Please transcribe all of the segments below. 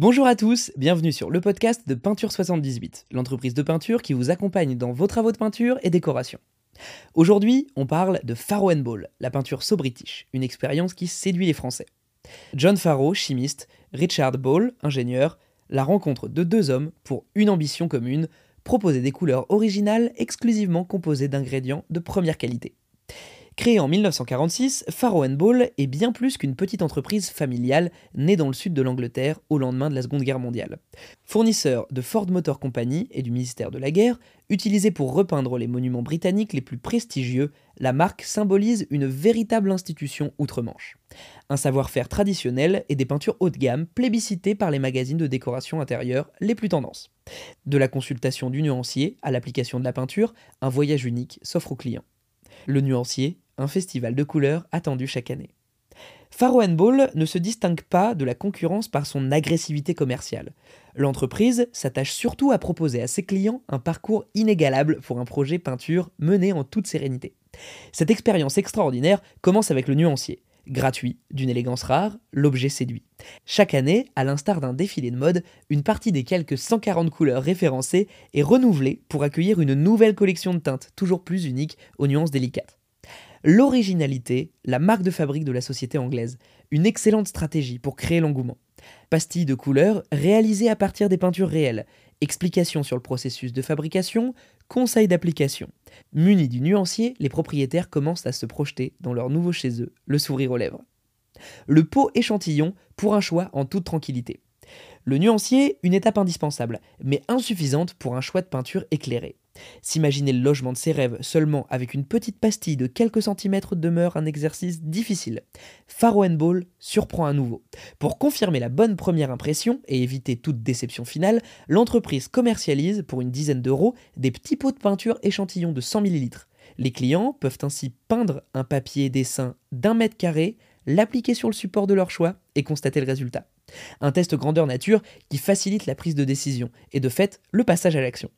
Bonjour à tous, bienvenue sur le podcast de Peinture 78, l'entreprise de peinture qui vous accompagne dans vos travaux de peinture et décoration. Aujourd'hui, on parle de Faro Ball, la peinture so british, une expérience qui séduit les Français. John Faro, chimiste, Richard Ball, ingénieur, la rencontre de deux hommes pour une ambition commune, proposer des couleurs originales exclusivement composées d'ingrédients de première qualité. Créé en 1946, Faro Ball est bien plus qu'une petite entreprise familiale née dans le sud de l'Angleterre au lendemain de la Seconde Guerre mondiale. Fournisseur de Ford Motor Company et du ministère de la Guerre, utilisé pour repeindre les monuments britanniques les plus prestigieux, la marque symbolise une véritable institution outre-Manche. Un savoir-faire traditionnel et des peintures haut de gamme plébiscitées par les magazines de décoration intérieure les plus tendances. De la consultation du nuancier à l'application de la peinture, un voyage unique s'offre aux clients. Le nuancier, un festival de couleurs attendu chaque année. Faro Ball ne se distingue pas de la concurrence par son agressivité commerciale. L'entreprise s'attache surtout à proposer à ses clients un parcours inégalable pour un projet peinture mené en toute sérénité. Cette expérience extraordinaire commence avec le nuancier. Gratuit, d'une élégance rare, l'objet séduit. Chaque année, à l'instar d'un défilé de mode, une partie des quelques 140 couleurs référencées est renouvelée pour accueillir une nouvelle collection de teintes toujours plus unique aux nuances délicates. L'originalité, la marque de fabrique de la société anglaise, une excellente stratégie pour créer l'engouement. Pastilles de couleurs réalisées à partir des peintures réelles, explications sur le processus de fabrication, conseils d'application. Munis du nuancier, les propriétaires commencent à se projeter dans leur nouveau chez eux, le sourire aux lèvres. Le pot échantillon pour un choix en toute tranquillité. Le nuancier, une étape indispensable, mais insuffisante pour un choix de peinture éclairé. S'imaginer le logement de ses rêves seulement avec une petite pastille de quelques centimètres demeure un exercice difficile. Faro Ball surprend à nouveau. Pour confirmer la bonne première impression et éviter toute déception finale, l'entreprise commercialise pour une dizaine d'euros des petits pots de peinture échantillons de 100 ml. Les clients peuvent ainsi peindre un papier dessin d'un mètre carré, l'appliquer sur le support de leur choix et constater le résultat. Un test grandeur nature qui facilite la prise de décision et de fait le passage à l'action.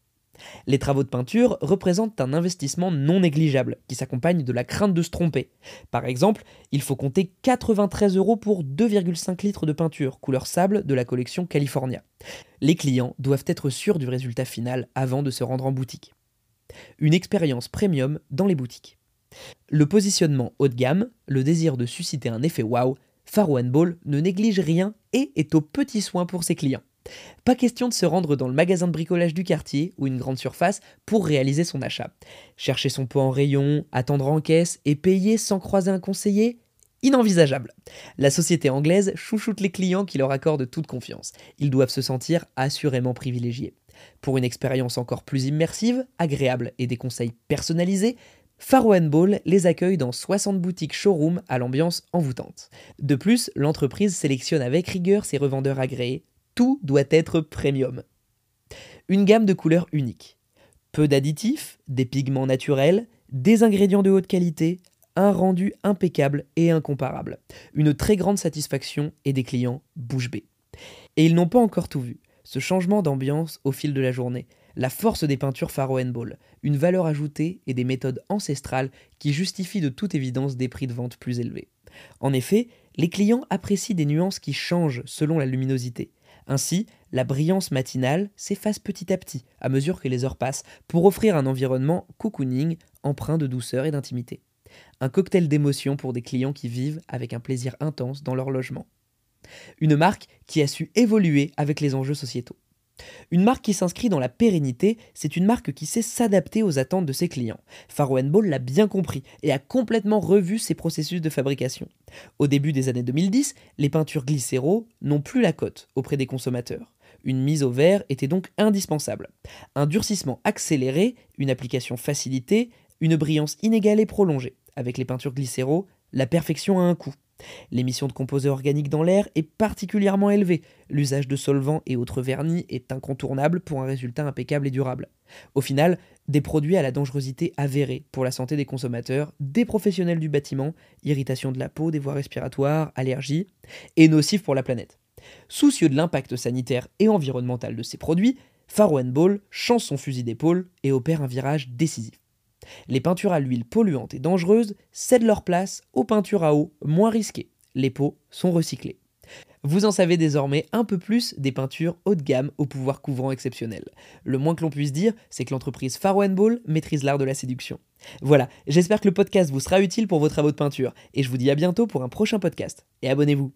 Les travaux de peinture représentent un investissement non négligeable qui s'accompagne de la crainte de se tromper. Par exemple, il faut compter 93 euros pour 2,5 litres de peinture couleur sable de la collection California. Les clients doivent être sûrs du résultat final avant de se rendre en boutique. Une expérience premium dans les boutiques. Le positionnement haut de gamme, le désir de susciter un effet wow, Faro Ball ne néglige rien et est aux petits soins pour ses clients. Pas question de se rendre dans le magasin de bricolage du quartier ou une grande surface pour réaliser son achat. Chercher son pot en rayon, attendre en caisse et payer sans croiser un conseiller Inenvisageable. La société anglaise chouchoute les clients qui leur accordent toute confiance. Ils doivent se sentir assurément privilégiés. Pour une expérience encore plus immersive, agréable et des conseils personnalisés, Faro Ball les accueille dans 60 boutiques showroom à l'ambiance envoûtante. De plus, l'entreprise sélectionne avec rigueur ses revendeurs agréés tout doit être premium. Une gamme de couleurs uniques. Peu d'additifs, des pigments naturels, des ingrédients de haute qualité, un rendu impeccable et incomparable. Une très grande satisfaction et des clients bouche bée. Et ils n'ont pas encore tout vu. Ce changement d'ambiance au fil de la journée, la force des peintures Faro Ball, une valeur ajoutée et des méthodes ancestrales qui justifient de toute évidence des prix de vente plus élevés. En effet, les clients apprécient des nuances qui changent selon la luminosité, ainsi, la brillance matinale s'efface petit à petit à mesure que les heures passent pour offrir un environnement cocooning empreint de douceur et d'intimité. Un cocktail d'émotions pour des clients qui vivent avec un plaisir intense dans leur logement. Une marque qui a su évoluer avec les enjeux sociétaux. Une marque qui s'inscrit dans la pérennité, c'est une marque qui sait s'adapter aux attentes de ses clients. Faro Ball l'a bien compris et a complètement revu ses processus de fabrication. Au début des années 2010, les peintures glycéro n'ont plus la cote auprès des consommateurs. Une mise au vert était donc indispensable. Un durcissement accéléré, une application facilitée, une brillance inégalée prolongée. Avec les peintures glycéro, la perfection a un coût. L'émission de composés organiques dans l'air est particulièrement élevée. L'usage de solvants et autres vernis est incontournable pour un résultat impeccable et durable. Au final, des produits à la dangerosité avérée pour la santé des consommateurs, des professionnels du bâtiment, irritation de la peau, des voies respiratoires, allergies, et nocifs pour la planète. Soucieux de l'impact sanitaire et environnemental de ces produits, Faro Ball change son fusil d'épaule et opère un virage décisif. Les peintures à l'huile polluantes et dangereuses cèdent leur place aux peintures à eau moins risquées. Les pots sont recyclés. Vous en savez désormais un peu plus des peintures haut de gamme au pouvoir couvrant exceptionnel. Le moins que l'on puisse dire, c'est que l'entreprise Faro Ball maîtrise l'art de la séduction. Voilà, j'espère que le podcast vous sera utile pour vos travaux de peinture, et je vous dis à bientôt pour un prochain podcast. Et abonnez-vous